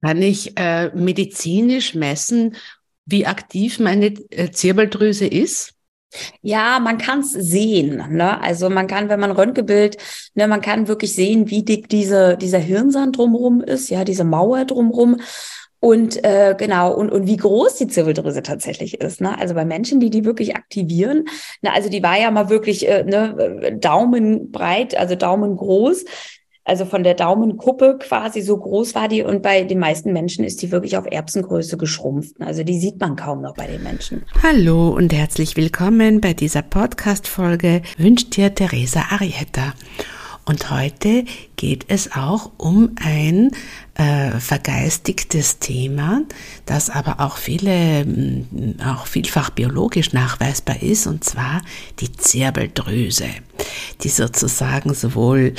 Kann ich äh, medizinisch messen, wie aktiv meine äh, Zirbeldrüse ist? Ja, man kann es sehen. Ne? Also man kann, wenn man Röntgenbild, ne, man kann wirklich sehen, wie dick diese, dieser Hirnsand drumherum ist, ja, diese Mauer drumherum. Und äh, genau, und, und wie groß die Zirbeldrüse tatsächlich ist. Ne? Also bei Menschen, die die wirklich aktivieren, ne, also die war ja mal wirklich äh, ne, daumenbreit, also daumengroß. Also von der Daumenkuppe quasi so groß war die und bei den meisten Menschen ist die wirklich auf Erbsengröße geschrumpft. Also die sieht man kaum noch bei den Menschen. Hallo und herzlich willkommen bei dieser Podcast-Folge wünscht dir Theresa Arietta. Und heute geht es auch um ein äh, vergeistigtes Thema, das aber auch viele, mm, auch vielfach biologisch nachweisbar ist, und zwar die Zirbeldrüse, die sozusagen sowohl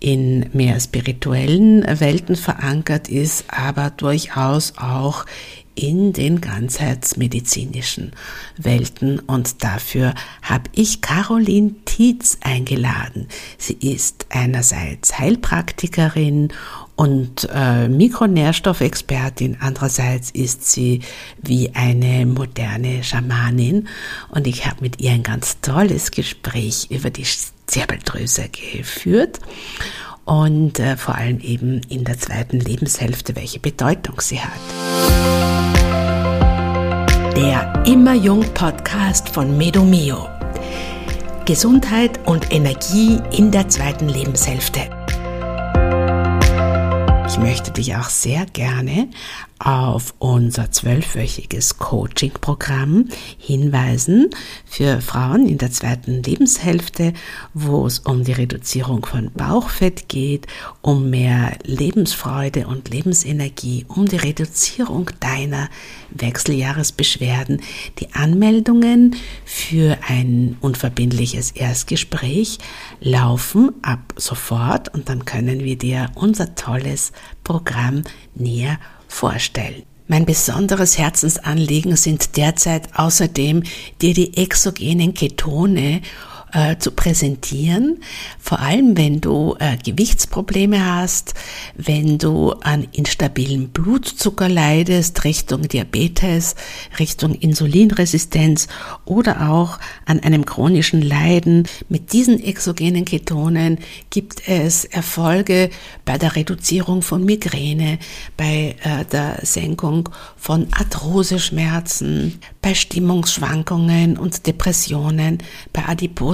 in mehr spirituellen Welten verankert ist, aber durchaus auch in den ganzheitsmedizinischen Welten und dafür habe ich Caroline Tietz eingeladen. Sie ist einerseits Heilpraktikerin und äh, Mikronährstoffexpertin, andererseits ist sie wie eine moderne Schamanin und ich habe mit ihr ein ganz tolles Gespräch über die Zirbeldrüse geführt und äh, vor allem eben in der zweiten Lebenshälfte, welche Bedeutung sie hat. Der Immer Jung Podcast von Medomio. Gesundheit und Energie in der zweiten Lebenshälfte. Möchte dich auch sehr gerne auf unser zwölfwöchiges Coaching-Programm hinweisen für Frauen in der zweiten Lebenshälfte, wo es um die Reduzierung von Bauchfett geht, um mehr Lebensfreude und Lebensenergie, um die Reduzierung deiner Wechseljahresbeschwerden. Die Anmeldungen für ein unverbindliches Erstgespräch laufen ab sofort und dann können wir dir unser tolles Programm näher vorstellen. Mein besonderes Herzensanliegen sind derzeit außerdem dir die exogenen Ketone äh, zu präsentieren, vor allem wenn du äh, Gewichtsprobleme hast, wenn du an instabilen Blutzucker leidest, Richtung Diabetes, Richtung Insulinresistenz oder auch an einem chronischen Leiden. Mit diesen exogenen Ketonen gibt es Erfolge bei der Reduzierung von Migräne, bei äh, der Senkung von Arthroseschmerzen, bei Stimmungsschwankungen und Depressionen, bei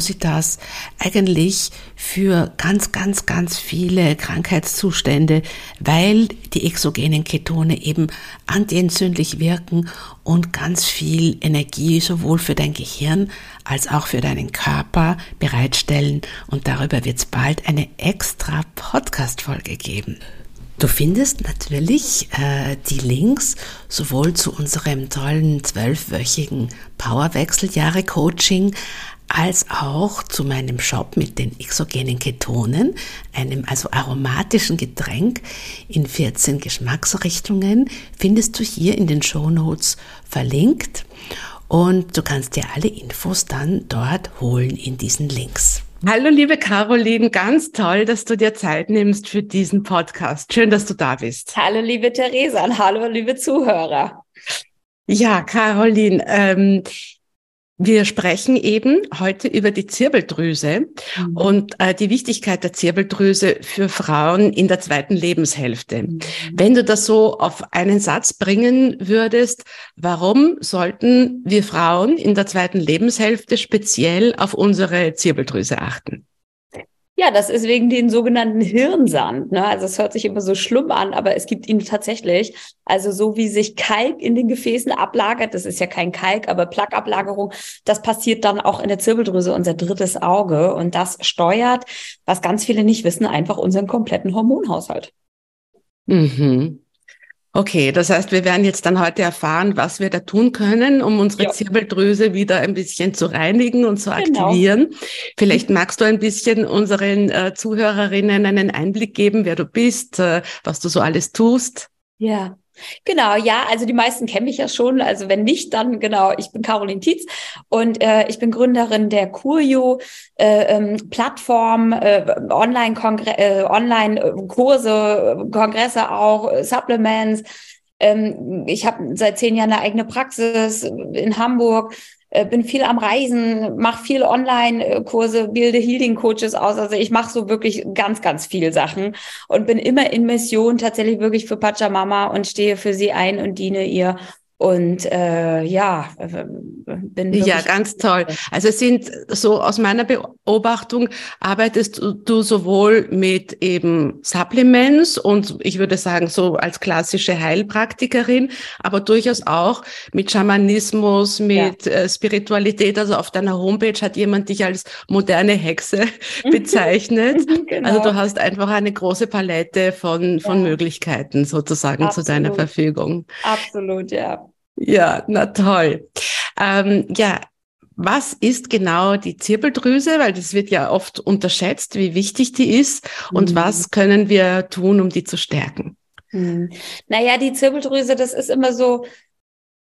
Adipositas, eigentlich für ganz, ganz, ganz viele Krankheitszustände, weil die exogenen Ketone eben antientzündlich wirken und ganz viel Energie sowohl für dein Gehirn als auch für deinen Körper bereitstellen. Und darüber wird es bald eine extra Podcast-Folge geben. Du findest natürlich äh, die Links sowohl zu unserem tollen zwölfwöchigen Powerwechseljahre-Coaching als auch zu meinem Shop mit den exogenen Ketonen, einem also aromatischen Getränk in 14 Geschmacksrichtungen, findest du hier in den Shownotes verlinkt und du kannst dir alle Infos dann dort holen in diesen Links. Hallo, liebe Caroline, ganz toll, dass du dir Zeit nimmst für diesen Podcast. Schön, dass du da bist. Hallo, liebe Theresa und hallo, liebe Zuhörer. Ja, Caroline, ähm, wir sprechen eben heute über die Zirbeldrüse mhm. und äh, die Wichtigkeit der Zirbeldrüse für Frauen in der zweiten Lebenshälfte. Mhm. Wenn du das so auf einen Satz bringen würdest, warum sollten wir Frauen in der zweiten Lebenshälfte speziell auf unsere Zirbeldrüse achten? Ja, das ist wegen den sogenannten Hirnsand. Ne? Also es hört sich immer so schlimm an, aber es gibt ihn tatsächlich. Also so wie sich Kalk in den Gefäßen ablagert, das ist ja kein Kalk, aber Plaqueablagerung, das passiert dann auch in der Zirbeldrüse, unser drittes Auge. Und das steuert, was ganz viele nicht wissen, einfach unseren kompletten Hormonhaushalt. Mhm. Okay, das heißt, wir werden jetzt dann heute erfahren, was wir da tun können, um unsere ja. Zirbeldrüse wieder ein bisschen zu reinigen und zu genau. aktivieren. Vielleicht magst du ein bisschen unseren äh, Zuhörerinnen einen Einblick geben, wer du bist, äh, was du so alles tust. Ja. Genau, ja, also die meisten kennen mich ja schon. Also wenn nicht, dann genau, ich bin Caroline Tietz und äh, ich bin Gründerin der Curio äh, ähm, Plattform, äh, Online-Kurse, äh, Online Kurse, Kongresse auch, Supplements. Ähm, ich habe seit zehn Jahren eine eigene Praxis in Hamburg äh, bin viel am Reisen, mache viel Online-Kurse, bilde Healing-Coaches aus. Also ich mache so wirklich ganz, ganz viel Sachen und bin immer in Mission tatsächlich wirklich für Pachamama und stehe für sie ein und diene ihr und äh, ja, äh, bin ja ganz toll. Also es sind so aus meiner Beobachtung arbeitest du sowohl mit eben Supplements und ich würde sagen so als klassische Heilpraktikerin, aber durchaus auch mit Schamanismus, mit ja. Äh, Spiritualität. Also auf deiner Homepage hat jemand dich als moderne Hexe bezeichnet. genau. Also du hast einfach eine große Palette von von ja. Möglichkeiten sozusagen Absolut. zu deiner Verfügung. Absolut, ja. Ja, na toll. Ähm, ja, was ist genau die Zirbeldrüse? Weil das wird ja oft unterschätzt, wie wichtig die ist. Und mhm. was können wir tun, um die zu stärken? Mhm. Naja, die Zirbeldrüse, das ist immer so,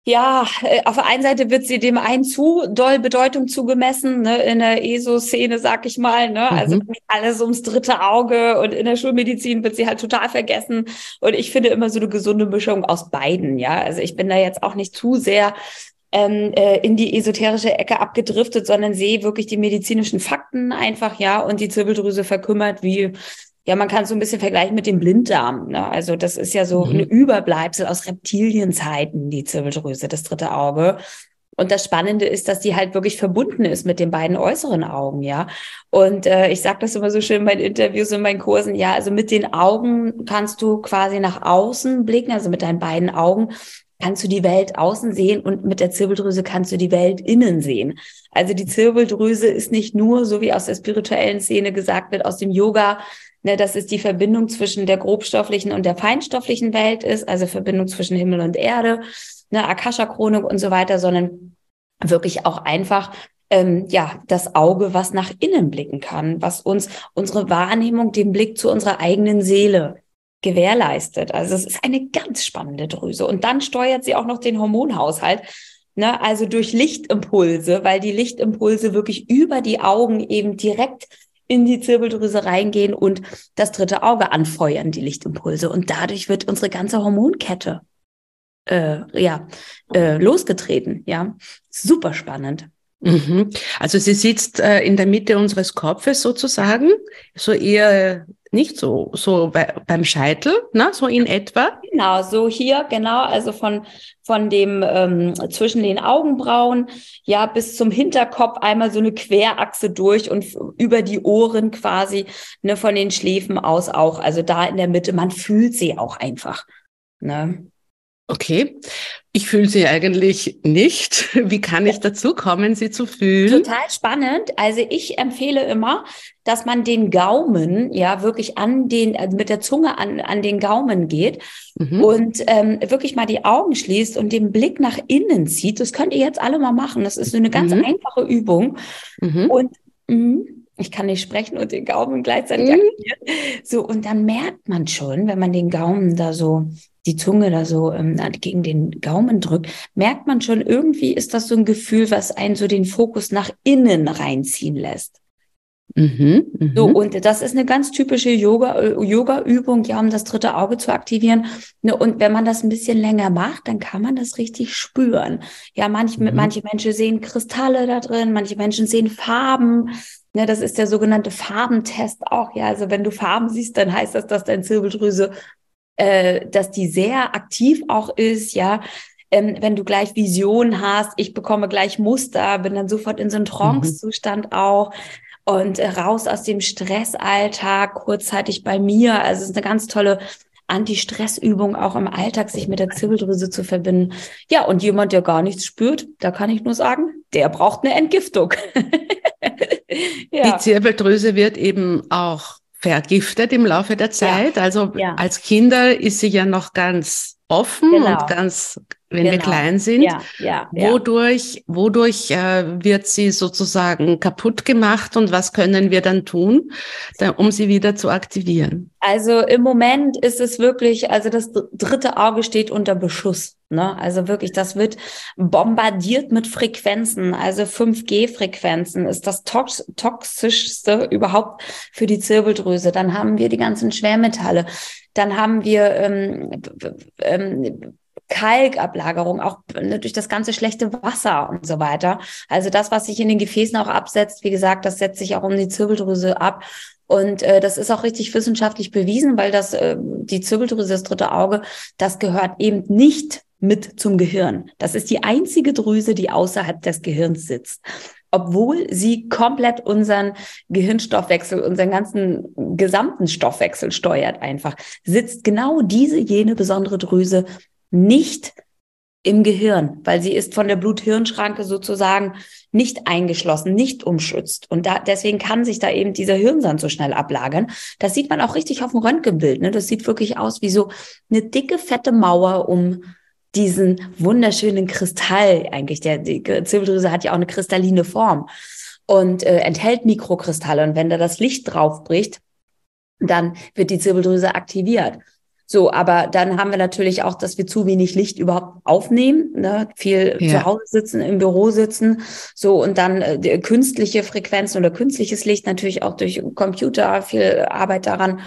ja, äh, auf der einen Seite wird sie dem einen zu doll Bedeutung zugemessen, ne, in der ESO-Szene, sag ich mal, ne, also mhm. alles ums dritte Auge und in der Schulmedizin wird sie halt total vergessen. Und ich finde immer so eine gesunde Mischung aus beiden, ja. Also ich bin da jetzt auch nicht zu sehr ähm, äh, in die esoterische Ecke abgedriftet, sondern sehe wirklich die medizinischen Fakten einfach, ja, und die Zirbeldrüse verkümmert wie ja, man kann so ein bisschen vergleichen mit dem Blinddarm. Ne? Also das ist ja so mhm. ein Überbleibsel aus Reptilienzeiten, die Zirbeldrüse, das dritte Auge. Und das Spannende ist, dass die halt wirklich verbunden ist mit den beiden äußeren Augen, ja. Und äh, ich sage das immer so schön in meinen Interviews und meinen Kursen, ja, also mit den Augen kannst du quasi nach außen blicken, also mit deinen beiden Augen kannst du die Welt außen sehen und mit der Zirbeldrüse kannst du die Welt innen sehen. Also die Zirbeldrüse ist nicht nur, so wie aus der spirituellen Szene gesagt wird, aus dem Yoga, ne, dass es die Verbindung zwischen der grobstofflichen und der feinstofflichen Welt ist, also Verbindung zwischen Himmel und Erde, ne, Akasha-Chronik und so weiter, sondern wirklich auch einfach ähm, ja das Auge, was nach innen blicken kann, was uns unsere Wahrnehmung, den Blick zu unserer eigenen Seele gewährleistet. Also es ist eine ganz spannende Drüse. Und dann steuert sie auch noch den Hormonhaushalt. Ne, also durch Lichtimpulse, weil die Lichtimpulse wirklich über die Augen eben direkt in die Zirbeldrüse reingehen und das dritte Auge anfeuern, die Lichtimpulse. Und dadurch wird unsere ganze Hormonkette äh, ja, äh, losgetreten. Ja, super spannend. Mhm. Also sie sitzt äh, in der Mitte unseres Kopfes sozusagen, so eher nicht so, so bei, beim Scheitel, ne? so in etwa. Genau, so hier, genau, also von, von dem ähm, zwischen den Augenbrauen, ja, bis zum Hinterkopf einmal so eine Querachse durch und über die Ohren quasi, ne, von den Schläfen aus auch. Also da in der Mitte, man fühlt sie auch einfach. Ne? Okay. Ich fühle sie eigentlich nicht. Wie kann ich dazu kommen, sie zu fühlen? Total spannend. Also ich empfehle immer, dass man den Gaumen ja wirklich an den, also mit der Zunge an, an den Gaumen geht mhm. und ähm, wirklich mal die Augen schließt und den Blick nach innen zieht. Das könnt ihr jetzt alle mal machen. Das ist so eine ganz mhm. einfache Übung. Mhm. Und mh, ich kann nicht sprechen und den Gaumen gleichzeitig mhm. aktivieren. So, und dann merkt man schon, wenn man den Gaumen da so die Zunge da so ähm, gegen den Gaumen drückt, merkt man schon, irgendwie ist das so ein Gefühl, was einen so den Fokus nach innen reinziehen lässt. Mhm, mh. So, und das ist eine ganz typische Yoga, Yoga-Übung, ja, um das dritte Auge zu aktivieren. Ne, und wenn man das ein bisschen länger macht, dann kann man das richtig spüren. Ja, manch, mhm. manche Menschen sehen Kristalle da drin, manche Menschen sehen Farben. Ne, das ist der sogenannte Farbentest auch. Ja, also wenn du Farben siehst, dann heißt das, dass dein Zirbeldrüse äh, dass die sehr aktiv auch ist, ja. Ähm, wenn du gleich Vision hast, ich bekomme gleich Muster, bin dann sofort in so einem mhm. Trance-Zustand mhm. auch und äh, raus aus dem Stressalltag, kurzzeitig bei mir. Also es ist eine ganz tolle Anti-Stress-Übung auch im Alltag, sich mit der Zirbeldrüse zu verbinden. Ja, und jemand, der gar nichts spürt, da kann ich nur sagen, der braucht eine Entgiftung. ja. Die Zirbeldrüse wird eben auch vergiftet im Laufe der Zeit. Ja. Also ja. als Kinder ist sie ja noch ganz offen genau. und ganz wenn genau. wir klein sind. Ja, ja, wodurch wodurch äh, wird sie sozusagen kaputt gemacht und was können wir dann tun, da, um sie wieder zu aktivieren? Also im Moment ist es wirklich, also das dritte Auge steht unter Beschuss. Ne? Also wirklich, das wird bombardiert mit Frequenzen. Also 5G-Frequenzen ist das tox toxischste überhaupt für die Zirbeldrüse. Dann haben wir die ganzen Schwermetalle. Dann haben wir ähm, ähm, Kalkablagerung, auch ne, durch das ganze schlechte Wasser und so weiter. Also das, was sich in den Gefäßen auch absetzt, wie gesagt, das setzt sich auch um die Zirbeldrüse ab. Und äh, das ist auch richtig wissenschaftlich bewiesen, weil das äh, die Zirbeldrüse, das dritte Auge, das gehört eben nicht mit zum Gehirn. Das ist die einzige Drüse, die außerhalb des Gehirns sitzt obwohl sie komplett unseren Gehirnstoffwechsel, unseren ganzen gesamten Stoffwechsel steuert einfach, sitzt genau diese jene besondere Drüse nicht im Gehirn, weil sie ist von der Blut-Hirn-Schranke sozusagen nicht eingeschlossen, nicht umschützt. Und da, deswegen kann sich da eben dieser Hirnsand so schnell ablagern. Das sieht man auch richtig auf dem Röntgenbild. Ne? Das sieht wirklich aus wie so eine dicke, fette Mauer um diesen wunderschönen Kristall eigentlich. Der, die Zirbeldrüse hat ja auch eine kristalline Form und äh, enthält Mikrokristalle. Und wenn da das Licht drauf bricht, dann wird die Zirbeldrüse aktiviert. So, aber dann haben wir natürlich auch, dass wir zu wenig Licht überhaupt aufnehmen, ne? viel ja. zu Hause sitzen, im Büro sitzen, so und dann äh, künstliche Frequenzen oder künstliches Licht natürlich auch durch Computer, viel Arbeit daran.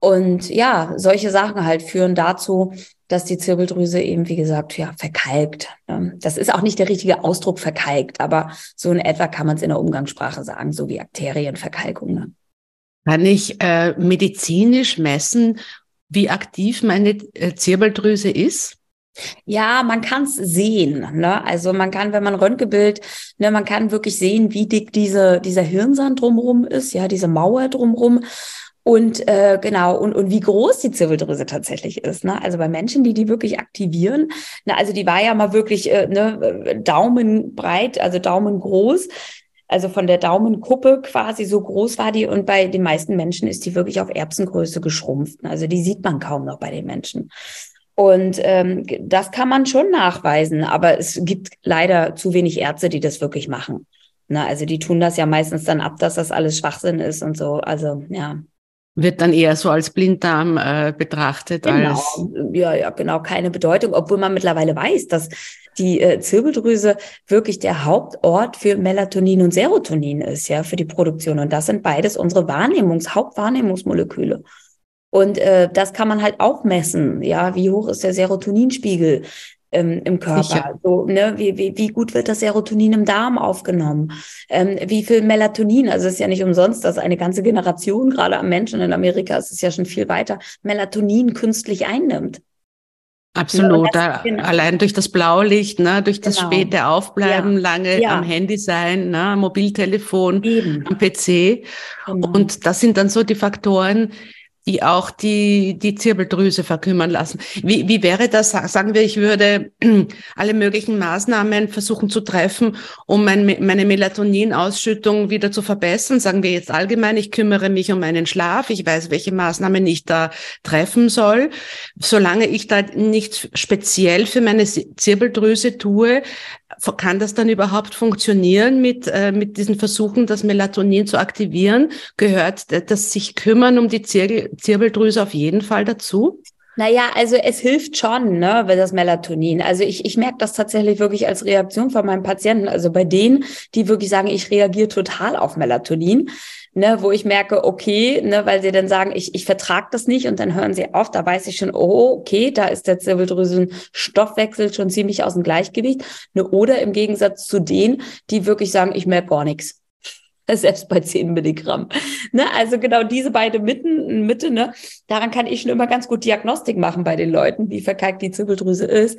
Und ja, solche Sachen halt führen dazu, dass die Zirbeldrüse eben, wie gesagt, ja, verkalkt. Ne? Das ist auch nicht der richtige Ausdruck verkalkt, aber so in etwa kann man es in der Umgangssprache sagen, so wie Arterienverkalkung. Ne? Kann ich äh, medizinisch messen, wie aktiv meine äh, Zirbeldrüse ist? Ja, man kann es sehen. Ne? Also man kann, wenn man Röntgenbild, ne, man kann wirklich sehen, wie dick diese, dieser Hirnsand drumherum ist, ja, diese Mauer drumherum. Und äh, genau, und, und wie groß die Zirbeldrüse tatsächlich ist. Ne? Also bei Menschen, die die wirklich aktivieren, ne, also die war ja mal wirklich äh, ne, daumenbreit, also daumengroß also von der Daumenkuppe quasi so groß war die und bei den meisten Menschen ist die wirklich auf Erbsengröße geschrumpft. Also die sieht man kaum noch bei den Menschen. Und ähm, das kann man schon nachweisen, aber es gibt leider zu wenig Ärzte, die das wirklich machen. Na, also die tun das ja meistens dann ab, dass das alles Schwachsinn ist und so. Also ja. Wird dann eher so als Blinddarm äh, betrachtet. Genau, als ja, ja, genau, keine Bedeutung, obwohl man mittlerweile weiß, dass die äh, Zirbeldrüse wirklich der Hauptort für Melatonin und Serotonin ist, ja, für die Produktion. Und das sind beides unsere Wahrnehmungs-, Hauptwahrnehmungsmoleküle. Und äh, das kann man halt auch messen, ja, wie hoch ist der Serotoninspiegel ähm, im Körper? So, ne, wie, wie, wie gut wird das Serotonin im Darm aufgenommen? Ähm, wie viel Melatonin? Also es ist ja nicht umsonst, dass eine ganze Generation, gerade am Menschen in Amerika, ist es ja schon viel weiter, Melatonin künstlich einnimmt. Absolut. Ja, genau. Allein durch das Blaulicht, ne, durch das genau. späte Aufbleiben, ja. lange ja. am Handy sein, ne, Mobiltelefon, Eben. am PC. Genau. Und das sind dann so die Faktoren, die auch die, die Zirbeldrüse verkümmern lassen. Wie, wie wäre das? Sagen wir, ich würde alle möglichen Maßnahmen versuchen zu treffen, um mein, meine Melatoninausschüttung wieder zu verbessern. Sagen wir jetzt allgemein, ich kümmere mich um meinen Schlaf. Ich weiß, welche Maßnahmen ich da treffen soll. Solange ich da nichts speziell für meine Zirbeldrüse tue, kann das dann überhaupt funktionieren mit, äh, mit diesen Versuchen, das Melatonin zu aktivieren? Gehört das sich kümmern um die Zir Zirbeldrüse auf jeden Fall dazu? Naja, also es hilft schon, ne, das Melatonin. Also ich, ich merke das tatsächlich wirklich als Reaktion von meinen Patienten. Also bei denen, die wirklich sagen, ich reagiere total auf Melatonin, ne, wo ich merke, okay, ne, weil sie dann sagen, ich, ich vertrage das nicht und dann hören sie auf, da weiß ich schon, oh, okay, da ist der Zirbeldrüsen-Stoffwechsel schon ziemlich aus dem Gleichgewicht. Ne, oder im Gegensatz zu denen, die wirklich sagen, ich merke gar nichts. selbst bei 10 Milligramm. Ne? Also genau diese beide Mitten, Mitte, ne? daran kann ich schon immer ganz gut Diagnostik machen bei den Leuten, wie verkalkt die Zirbeldrüse ist.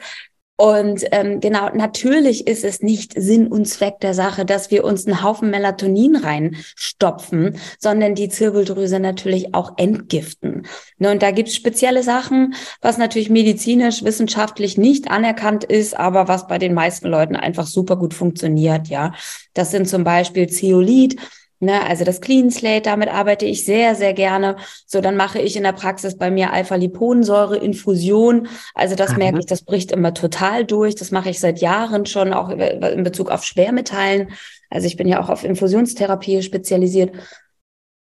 Und ähm, genau, natürlich ist es nicht Sinn und Zweck der Sache, dass wir uns einen Haufen Melatonin reinstopfen, sondern die Zirbeldrüse natürlich auch entgiften. Ne, und da gibt's spezielle Sachen, was natürlich medizinisch, wissenschaftlich nicht anerkannt ist, aber was bei den meisten Leuten einfach super gut funktioniert. Ja, das sind zum Beispiel Zeolit Ne, also das Clean Slate, damit arbeite ich sehr, sehr gerne. So, dann mache ich in der Praxis bei mir Alpha-Liponsäure-Infusion. Also das Aha. merke ich, das bricht immer total durch. Das mache ich seit Jahren schon, auch in Bezug auf Schwermetallen. Also ich bin ja auch auf Infusionstherapie spezialisiert.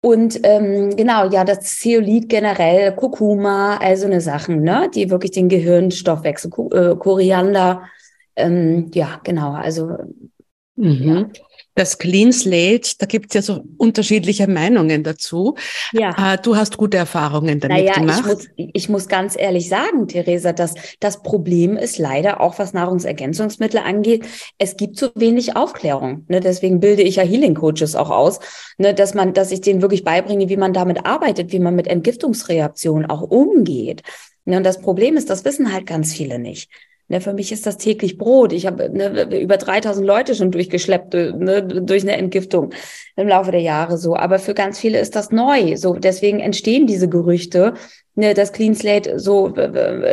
Und ähm, genau, ja, das Zeolit generell, Kurkuma, also eine Sachen, ne, die wirklich den Gehirnstoffwechsel, äh, Koriander, ähm, ja, genau, also mhm. ja. Das Clean Slate, da gibt es ja so unterschiedliche Meinungen dazu. Ja. Äh, du hast gute Erfahrungen damit naja, gemacht. Ich muss, ich muss ganz ehrlich sagen, Theresa, dass das Problem ist leider auch, was Nahrungsergänzungsmittel angeht, es gibt zu wenig Aufklärung. Ne? Deswegen bilde ich ja Healing Coaches auch aus, ne? dass man, dass ich denen wirklich beibringe, wie man damit arbeitet, wie man mit Entgiftungsreaktionen auch umgeht. Ne? Und das Problem ist, das wissen halt ganz viele nicht. Ne, für mich ist das täglich Brot. Ich habe ne, über 3000 Leute schon durchgeschleppt ne, durch eine Entgiftung im Laufe der Jahre so. Aber für ganz viele ist das neu. So deswegen entstehen diese Gerüchte, ne, dass Clean Slate so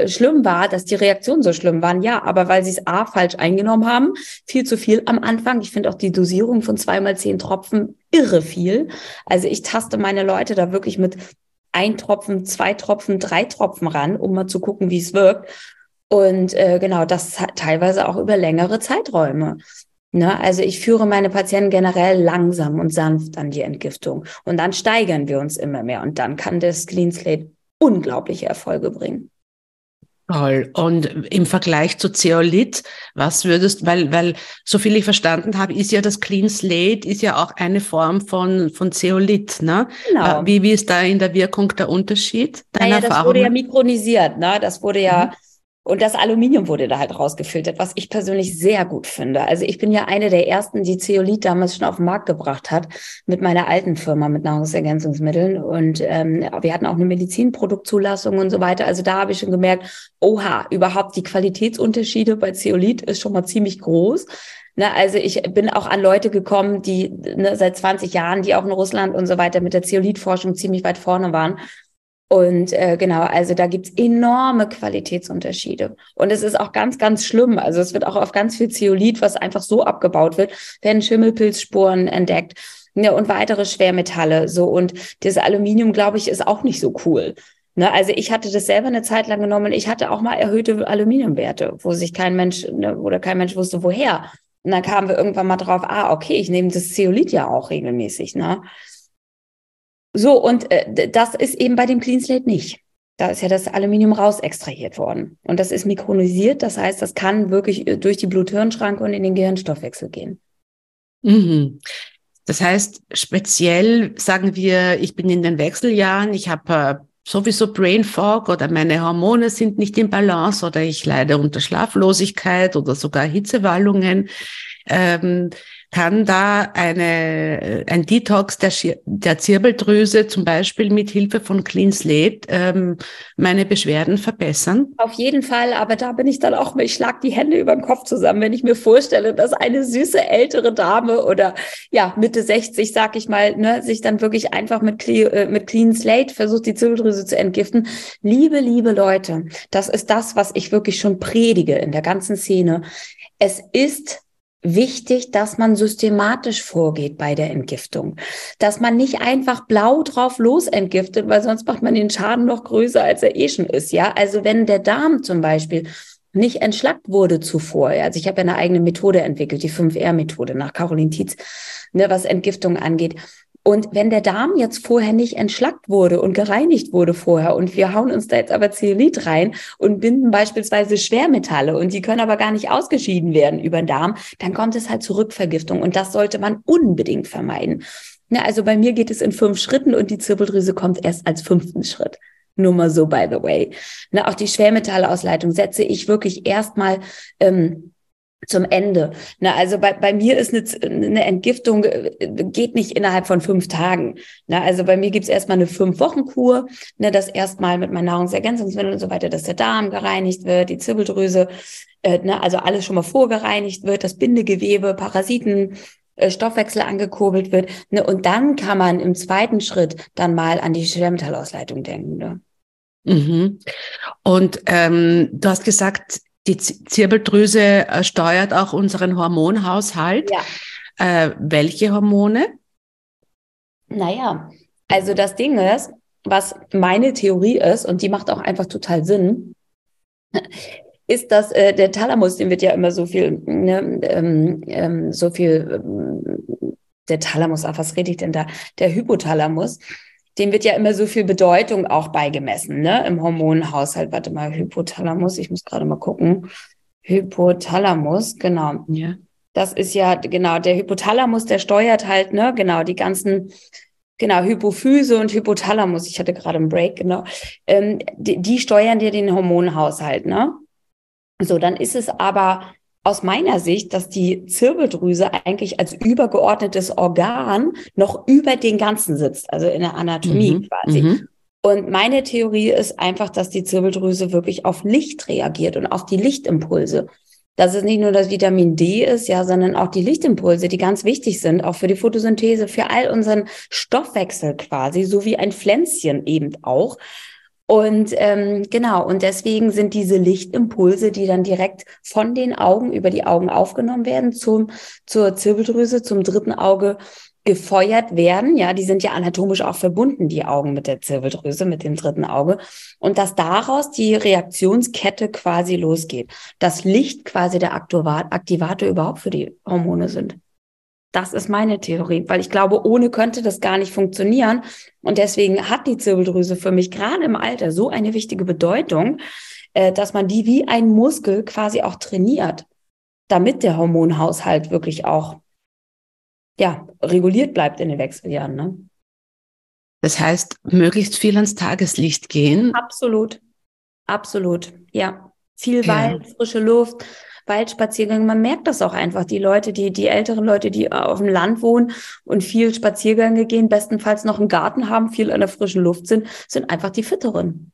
schlimm war, dass die Reaktionen so schlimm waren. Ja, aber weil sie es a falsch eingenommen haben, viel zu viel am Anfang. Ich finde auch die Dosierung von zweimal zehn Tropfen irre viel. Also ich taste meine Leute da wirklich mit ein Tropfen, zwei Tropfen, drei Tropfen ran, um mal zu gucken, wie es wirkt. Und äh, genau, das teilweise auch über längere Zeiträume. Ne? Also ich führe meine Patienten generell langsam und sanft an die Entgiftung. Und dann steigern wir uns immer mehr. Und dann kann das Clean Slate unglaubliche Erfolge bringen. Toll. Und im Vergleich zu Zeolit, was würdest, weil, weil so viel ich verstanden habe, ist ja das Clean Slate, ist ja auch eine Form von, von Zeolit, ne? Genau. Äh, wie, wie ist da in der Wirkung der Unterschied? Naja, das wurde ja mikronisiert, ne? Das wurde ja mhm. Und das Aluminium wurde da halt rausgefiltert, was ich persönlich sehr gut finde. Also ich bin ja eine der ersten, die Zeolit damals schon auf den Markt gebracht hat mit meiner alten Firma mit Nahrungsergänzungsmitteln. Und ähm, wir hatten auch eine Medizinproduktzulassung und so weiter. Also da habe ich schon gemerkt, oha, überhaupt die Qualitätsunterschiede bei Zeolit ist schon mal ziemlich groß. Ne, also ich bin auch an Leute gekommen, die ne, seit 20 Jahren, die auch in Russland und so weiter mit der Zeolitforschung ziemlich weit vorne waren und äh, genau, also da gibt's enorme Qualitätsunterschiede. Und es ist auch ganz, ganz schlimm. Also es wird auch auf ganz viel Zeolit, was einfach so abgebaut wird, werden Schimmelpilzspuren entdeckt. Ja, und weitere Schwermetalle. So, und das Aluminium, glaube ich, ist auch nicht so cool. Ne, also ich hatte das selber eine Zeit lang genommen. Ich hatte auch mal erhöhte Aluminiumwerte, wo sich kein Mensch ne, oder kein Mensch wusste, woher. Und dann kamen wir irgendwann mal drauf, ah, okay, ich nehme das Zeolit ja auch regelmäßig. Ne? So, und äh, das ist eben bei dem Clean Slate nicht. Da ist ja das Aluminium raus extrahiert worden. Und das ist mikronisiert, das heißt, das kann wirklich äh, durch die Blut-Hirn-Schranke und in den Gehirnstoffwechsel gehen. Mhm. Das heißt, speziell sagen wir, ich bin in den Wechseljahren, ich habe äh, sowieso Brain Fog oder meine Hormone sind nicht im Balance oder ich leide unter Schlaflosigkeit oder sogar Hitzewallungen. Ähm, kann da eine, ein Detox der, der Zirbeldrüse zum Beispiel mit Hilfe von Clean Slate ähm, meine Beschwerden verbessern? Auf jeden Fall, aber da bin ich dann auch, ich schlag die Hände über den Kopf zusammen, wenn ich mir vorstelle, dass eine süße ältere Dame oder ja Mitte 60, sag ich mal, ne, sich dann wirklich einfach mit, äh, mit Clean Slate versucht, die Zirbeldrüse zu entgiften. Liebe, liebe Leute, das ist das, was ich wirklich schon predige in der ganzen Szene. Es ist wichtig, dass man systematisch vorgeht bei der Entgiftung. Dass man nicht einfach blau drauf los entgiftet, weil sonst macht man den Schaden noch größer, als er eh schon ist. Ja, also wenn der Darm zum Beispiel nicht entschlackt wurde zuvor. Also ich habe ja eine eigene Methode entwickelt, die 5R-Methode nach Caroline Tietz, ne, was Entgiftung angeht. Und wenn der Darm jetzt vorher nicht entschlackt wurde und gereinigt wurde vorher und wir hauen uns da jetzt aber Zeolit rein und binden beispielsweise Schwermetalle und die können aber gar nicht ausgeschieden werden über den Darm, dann kommt es halt zur Rückvergiftung und das sollte man unbedingt vermeiden. Ja, also bei mir geht es in fünf Schritten und die Zirbeldrüse kommt erst als fünften Schritt. Nur mal so, by the way. Na, auch die Schwermetallausleitung setze ich wirklich erstmal ähm, zum Ende. Na, also bei, bei mir ist eine, eine Entgiftung, äh, geht nicht innerhalb von fünf Tagen. Na, also bei mir gibt's erstmal eine Fünf-Wochen-Kur, ne, das erstmal mit meinen Nahrungsergänzungsmitteln und so weiter, dass der Darm gereinigt wird, die Zirbeldrüse, äh, ne, also alles schon mal vorgereinigt wird, das Bindegewebe, Parasiten, äh, Stoffwechsel angekurbelt wird. Ne, und dann kann man im zweiten Schritt dann mal an die Schwermetallausleitung denken. Ne? Mhm. Und ähm, du hast gesagt, die Zirbeldrüse äh, steuert auch unseren Hormonhaushalt. Ja. Äh, welche Hormone? Naja, also das Ding ist, was meine Theorie ist, und die macht auch einfach total Sinn, ist, dass äh, der Thalamus, dem wird ja immer so viel, ne, ähm, ähm, so viel, ähm, der Thalamus, ach, was rede ich denn da? Der Hypothalamus, dem wird ja immer so viel Bedeutung auch beigemessen, ne, im Hormonhaushalt. Warte mal, Hypothalamus, ich muss gerade mal gucken. Hypothalamus, genau. Ja. Das ist ja, genau, der Hypothalamus, der steuert halt, ne, genau, die ganzen Genau, Hypophyse und Hypothalamus. Ich hatte gerade einen Break, genau. Ähm, die, die steuern dir den Hormonhaushalt, ne? So, dann ist es aber aus meiner Sicht, dass die Zirbeldrüse eigentlich als übergeordnetes Organ noch über den Ganzen sitzt, also in der Anatomie mhm, quasi. Mhm. Und meine Theorie ist einfach, dass die Zirbeldrüse wirklich auf Licht reagiert und auf die Lichtimpulse dass es nicht nur das Vitamin D ist, ja, sondern auch die Lichtimpulse, die ganz wichtig sind, auch für die Photosynthese, für all unseren Stoffwechsel quasi, so wie ein Pflänzchen eben auch. Und ähm, genau, und deswegen sind diese Lichtimpulse, die dann direkt von den Augen über die Augen aufgenommen werden, zum, zur Zirbeldrüse, zum dritten Auge gefeuert werden. Ja, die sind ja anatomisch auch verbunden, die Augen mit der Zirbeldrüse, mit dem dritten Auge. Und dass daraus die Reaktionskette quasi losgeht. Das Licht quasi der Aktivator überhaupt für die Hormone sind. Das ist meine Theorie, weil ich glaube, ohne könnte das gar nicht funktionieren. Und deswegen hat die Zirbeldrüse für mich gerade im Alter so eine wichtige Bedeutung, äh, dass man die wie ein Muskel quasi auch trainiert, damit der Hormonhaushalt wirklich auch ja, reguliert bleibt in den Wechseljahren. Ne? Das heißt, möglichst viel ans Tageslicht gehen. Absolut. Absolut. Ja. Viel ja. Wald, frische Luft, Waldspaziergänge. Man merkt das auch einfach. Die Leute, die, die älteren Leute, die auf dem Land wohnen und viel Spaziergänge gehen, bestenfalls noch einen Garten haben, viel an der frischen Luft sind, sind einfach die fitteren.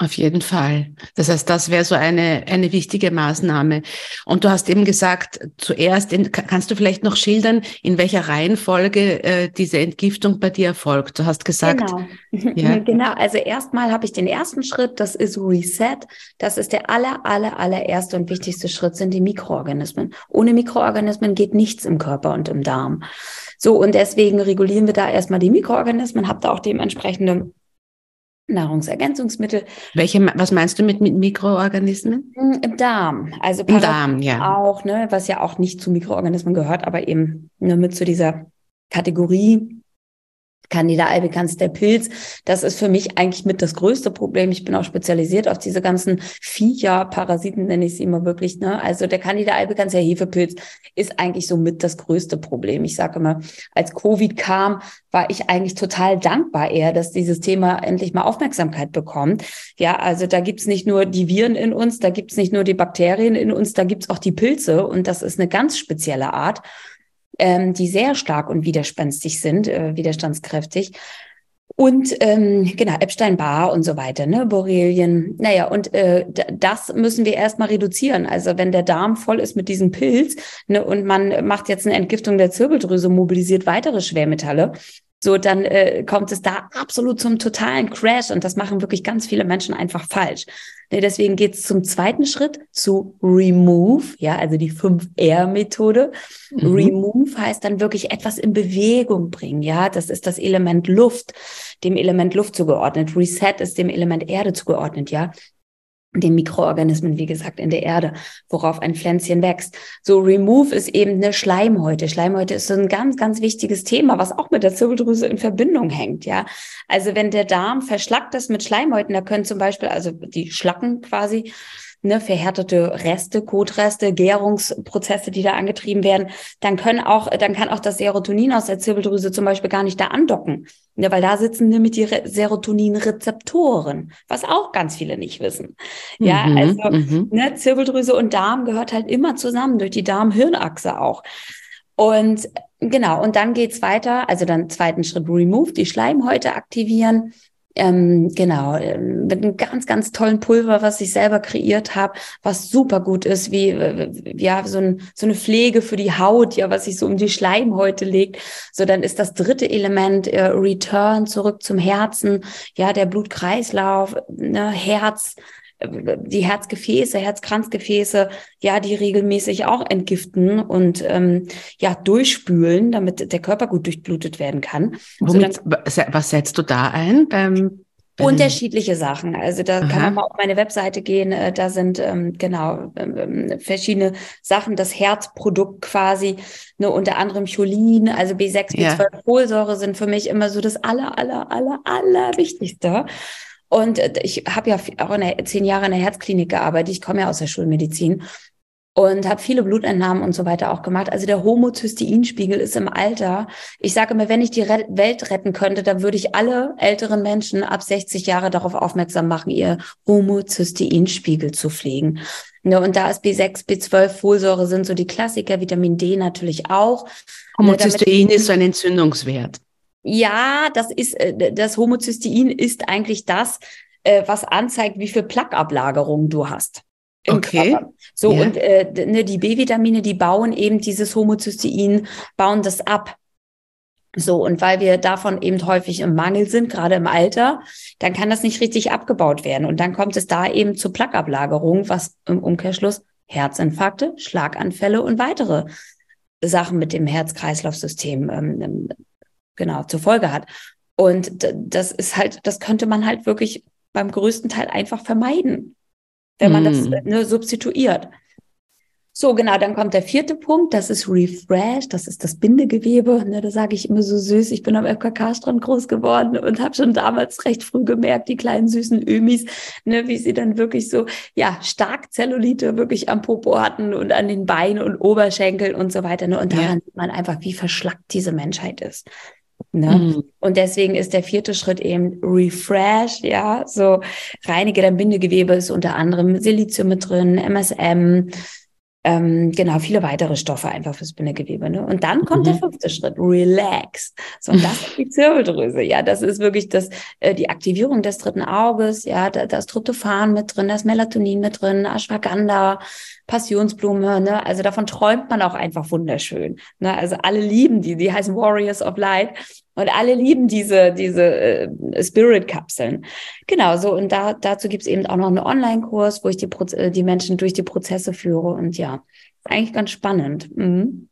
Auf jeden Fall. Das heißt, das wäre so eine, eine wichtige Maßnahme. Und du hast eben gesagt, zuerst, in, kannst du vielleicht noch schildern, in welcher Reihenfolge äh, diese Entgiftung bei dir erfolgt? Du hast gesagt. Genau. Ja. genau. Also erstmal habe ich den ersten Schritt, das ist Reset. Das ist der aller, aller, allererste und wichtigste Schritt, sind die Mikroorganismen. Ohne Mikroorganismen geht nichts im Körper und im Darm. So, und deswegen regulieren wir da erstmal die Mikroorganismen, habt da auch dementsprechende Nahrungsergänzungsmittel. Welche, was meinst du mit, mit Mikroorganismen? Hm, Im Darm. Also Im Darm, ja. Auch, ne, was ja auch nicht zu Mikroorganismen gehört, aber eben ne, mit zu dieser Kategorie Candida albicans, der Pilz, das ist für mich eigentlich mit das größte Problem. Ich bin auch spezialisiert auf diese ganzen Viecher, Parasiten nenne ich sie immer wirklich. Ne? Also der Candida albicans, der Hefepilz, ist eigentlich so mit das größte Problem. Ich sage immer, als Covid kam, war ich eigentlich total dankbar eher, dass dieses Thema endlich mal Aufmerksamkeit bekommt. Ja, also da gibt's nicht nur die Viren in uns, da gibt's nicht nur die Bakterien in uns, da gibt's auch die Pilze und das ist eine ganz spezielle Art ähm, die sehr stark und widerspenstig sind, äh, widerstandskräftig. Und ähm, genau, Epstein-Barr und so weiter, ne, Borrelien. Naja, und äh, das müssen wir erstmal reduzieren. Also wenn der Darm voll ist mit diesem Pilz ne, und man macht jetzt eine Entgiftung der Zirbeldrüse, mobilisiert weitere Schwermetalle, so dann äh, kommt es da absolut zum totalen Crash und das machen wirklich ganz viele Menschen einfach falsch. Ne, deswegen geht es zum zweiten Schritt zu Remove, ja, also die 5R-Methode. Mhm. Remove heißt dann wirklich etwas in Bewegung bringen, ja. Das ist das Element Luft, dem Element Luft zugeordnet. Reset ist dem Element Erde zugeordnet, ja den Mikroorganismen, wie gesagt, in der Erde, worauf ein Pflänzchen wächst. So Remove ist eben eine Schleimhäute. Schleimhäute ist so ein ganz, ganz wichtiges Thema, was auch mit der Zirbeldrüse in Verbindung hängt, ja. Also wenn der Darm verschlackt ist mit Schleimhäuten, da können zum Beispiel, also die Schlacken quasi, ne, verhärtete Reste, Kotreste, Gärungsprozesse, die da angetrieben werden, dann können auch, dann kann auch das Serotonin aus der Zirbeldrüse zum Beispiel gar nicht da andocken. Ne, weil da sitzen nämlich die Serotoninrezeptoren, was auch ganz viele nicht wissen. Ja, mhm, also mhm. ne, Zirbeldrüse und Darm gehört halt immer zusammen durch die Darm-Hirnachse auch. Und genau, und dann geht's weiter, also dann zweiten Schritt Remove, die Schleimhäute aktivieren ähm, genau, ähm, mit einem ganz, ganz tollen Pulver, was ich selber kreiert habe, was super gut ist, wie ja so, ein, so eine Pflege für die Haut, ja, was sich so um die Schleimhäute legt. So, dann ist das dritte Element äh, Return zurück zum Herzen, ja, der Blutkreislauf, ne, Herz, die Herzgefäße, Herzkranzgefäße, ja, die regelmäßig auch entgiften und ähm, ja, durchspülen, damit der Körper gut durchblutet werden kann. Womit, also dann, was setzt du da ein beim Unterschiedliche Sachen. Also da Aha. kann man mal auf meine Webseite gehen. Äh, da sind ähm, genau ähm, ähm, verschiedene Sachen. Das Herzprodukt quasi, ne, unter anderem Cholin, also B6, B12, Folsäure sind für mich immer so das aller, aller, aller, aller Wichtigste. Und äh, ich habe ja auch in der, zehn Jahre in der Herzklinik gearbeitet. Ich komme ja aus der Schulmedizin und habe viele Blutentnahmen und so weiter auch gemacht. Also der Homozysteinspiegel ist im Alter. Ich sage immer, wenn ich die Welt retten könnte, dann würde ich alle älteren Menschen ab 60 Jahre darauf aufmerksam machen, ihr Homozysteinspiegel zu pflegen. Ne, und da ist B6, B12, Folsäure sind so die Klassiker, Vitamin D natürlich auch. Ne, Homozystein ist so ein Entzündungswert. Ja, das ist, äh, das Homozystein ist eigentlich das, äh, was anzeigt, wie viel Plaqueablagerung du hast okay. Körper. So, ja. und äh, ne, die B-Vitamine, die bauen eben dieses Homozystein, bauen das ab. So, und weil wir davon eben häufig im Mangel sind, gerade im Alter, dann kann das nicht richtig abgebaut werden. Und dann kommt es da eben zur Plaqueablagerung, was im Umkehrschluss Herzinfarkte, Schlaganfälle und weitere Sachen mit dem Herz-Kreislauf-System ähm genau zur Folge hat. Und das ist halt, das könnte man halt wirklich beim größten Teil einfach vermeiden wenn man mm. das hm. ne, substituiert. So, genau, dann kommt der vierte Punkt, das ist Refresh, das ist das Bindegewebe. Ne, da sage ich immer so süß, ich bin am FKK-Strand groß geworden und habe schon damals recht früh gemerkt, die kleinen süßen Ömis, ne, wie sie dann wirklich so, ja, stark Zellulite wirklich am Popo hatten und an den Beinen und Oberschenkeln und so weiter. Ne, und daran ja. sieht man einfach, wie verschlackt diese Menschheit ist. Ne? Mhm. Und deswegen ist der vierte Schritt eben Refresh, ja, so reinige dein Bindegewebe ist unter anderem Silizium mit drin, MSM, ähm, genau, viele weitere Stoffe einfach fürs Bindegewebe. Ne? Und dann kommt mhm. der fünfte Schritt, Relax. So, und das ist die Zirbeldrüse. Ja, das ist wirklich das, äh, die Aktivierung des dritten Auges. Ja, da, da ist Tryptophan mit drin, da ist Melatonin mit drin, Ashwagandha, Passionsblume. Ne? Also davon träumt man auch einfach wunderschön. Ne? Also alle lieben die, die heißen Warriors of Light. Und alle lieben diese, diese äh, Spirit-Kapseln. Genau, so. Und da, dazu gibt's eben auch noch einen Online-Kurs, wo ich die, Proze äh, die Menschen durch die Prozesse führe. Und ja, eigentlich ganz spannend. Mhm.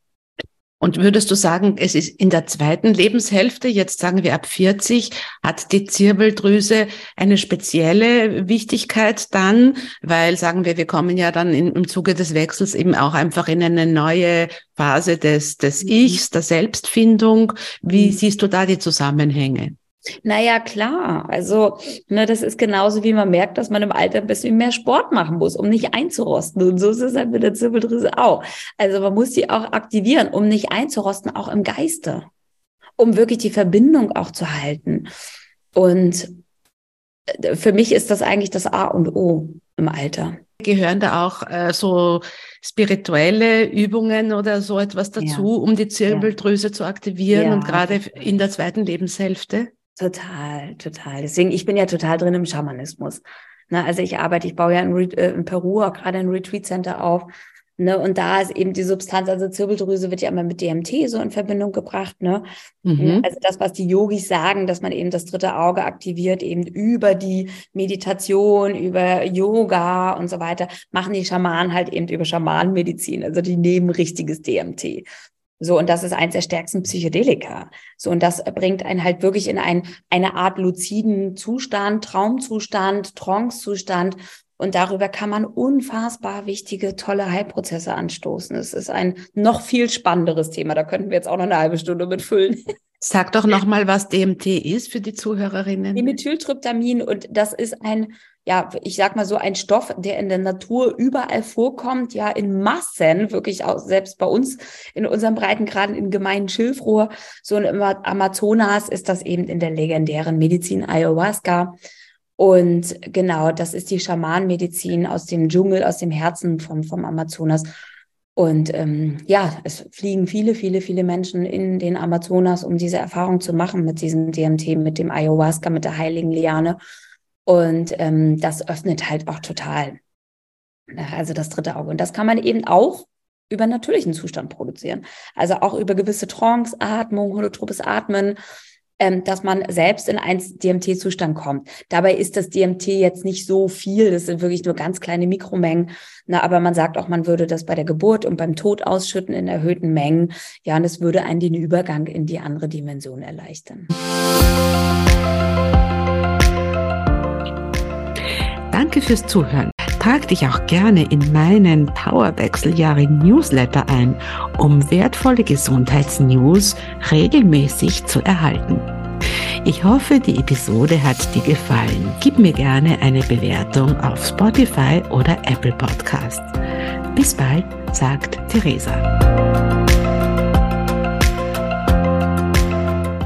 Und würdest du sagen, es ist in der zweiten Lebenshälfte, jetzt sagen wir ab 40, hat die Zirbeldrüse eine spezielle Wichtigkeit dann, weil sagen wir, wir kommen ja dann in, im Zuge des Wechsels eben auch einfach in eine neue Phase des, des mhm. Ichs, der Selbstfindung. Wie mhm. siehst du da die Zusammenhänge? Naja, klar. Also, ne, das ist genauso, wie man merkt, dass man im Alter ein bisschen mehr Sport machen muss, um nicht einzurosten. Und so ist es halt mit der Zirbeldrüse auch. Also, man muss sie auch aktivieren, um nicht einzurosten, auch im Geiste. Um wirklich die Verbindung auch zu halten. Und äh, für mich ist das eigentlich das A und O im Alter. Gehören da auch äh, so spirituelle Übungen oder so etwas dazu, ja. um die Zirbeldrüse ja. zu aktivieren ja. und gerade in der zweiten Lebenshälfte? Total, total. Deswegen, ich bin ja total drin im Schamanismus. Ne, also ich arbeite, ich baue ja in, äh, in Peru auch gerade ein Retreat Center auf. Ne, und da ist eben die Substanz, also Zirbeldrüse wird ja immer mit DMT so in Verbindung gebracht. Ne? Mhm. Also das, was die Yogis sagen, dass man eben das dritte Auge aktiviert, eben über die Meditation, über Yoga und so weiter, machen die Schamanen halt eben über Schamanenmedizin. Also die nehmen richtiges DMT. So, und das ist eins der stärksten Psychedelika. So, und das bringt einen halt wirklich in ein, eine Art luziden Zustand, Traumzustand, Trancezustand. Und darüber kann man unfassbar wichtige, tolle Heilprozesse anstoßen. Es ist ein noch viel spannenderes Thema. Da könnten wir jetzt auch noch eine halbe Stunde mitfüllen. Sag doch nochmal, was DMT ist für die Zuhörerinnen. Dimethyltryptamin und das ist ein ja, ich sag mal so ein Stoff, der in der Natur überall vorkommt, ja, in Massen, wirklich auch selbst bei uns in unserem Breitengraden in gemeinen Schilfrohr, so im Amazonas ist das eben in der legendären Medizin Ayahuasca. Und genau, das ist die Schamanenmedizin aus dem Dschungel, aus dem Herzen vom, vom Amazonas. Und ähm, ja, es fliegen viele, viele, viele Menschen in den Amazonas, um diese Erfahrung zu machen mit diesem DMT, mit dem Ayahuasca, mit der heiligen Liane. Und ähm, das öffnet halt auch total. Also das dritte Auge. Und das kann man eben auch über natürlichen Zustand produzieren. Also auch über gewisse Trance, Atmung, holotropes Atmen. ähm, dass man selbst in einen DMT-Zustand kommt. Dabei ist das DMT jetzt nicht so viel, das sind wirklich nur ganz kleine Mikromengen. Na, aber man sagt auch, man würde das bei der Geburt und beim Tod ausschütten in erhöhten Mengen. Ja, und es würde einen den Übergang in die andere Dimension erleichtern. Danke fürs Zuhören. Trag dich auch gerne in meinen Powerwechseljahre Newsletter ein, um wertvolle Gesundheitsnews regelmäßig zu erhalten. Ich hoffe, die Episode hat dir gefallen. Gib mir gerne eine Bewertung auf Spotify oder Apple Podcasts. Bis bald, sagt Theresa.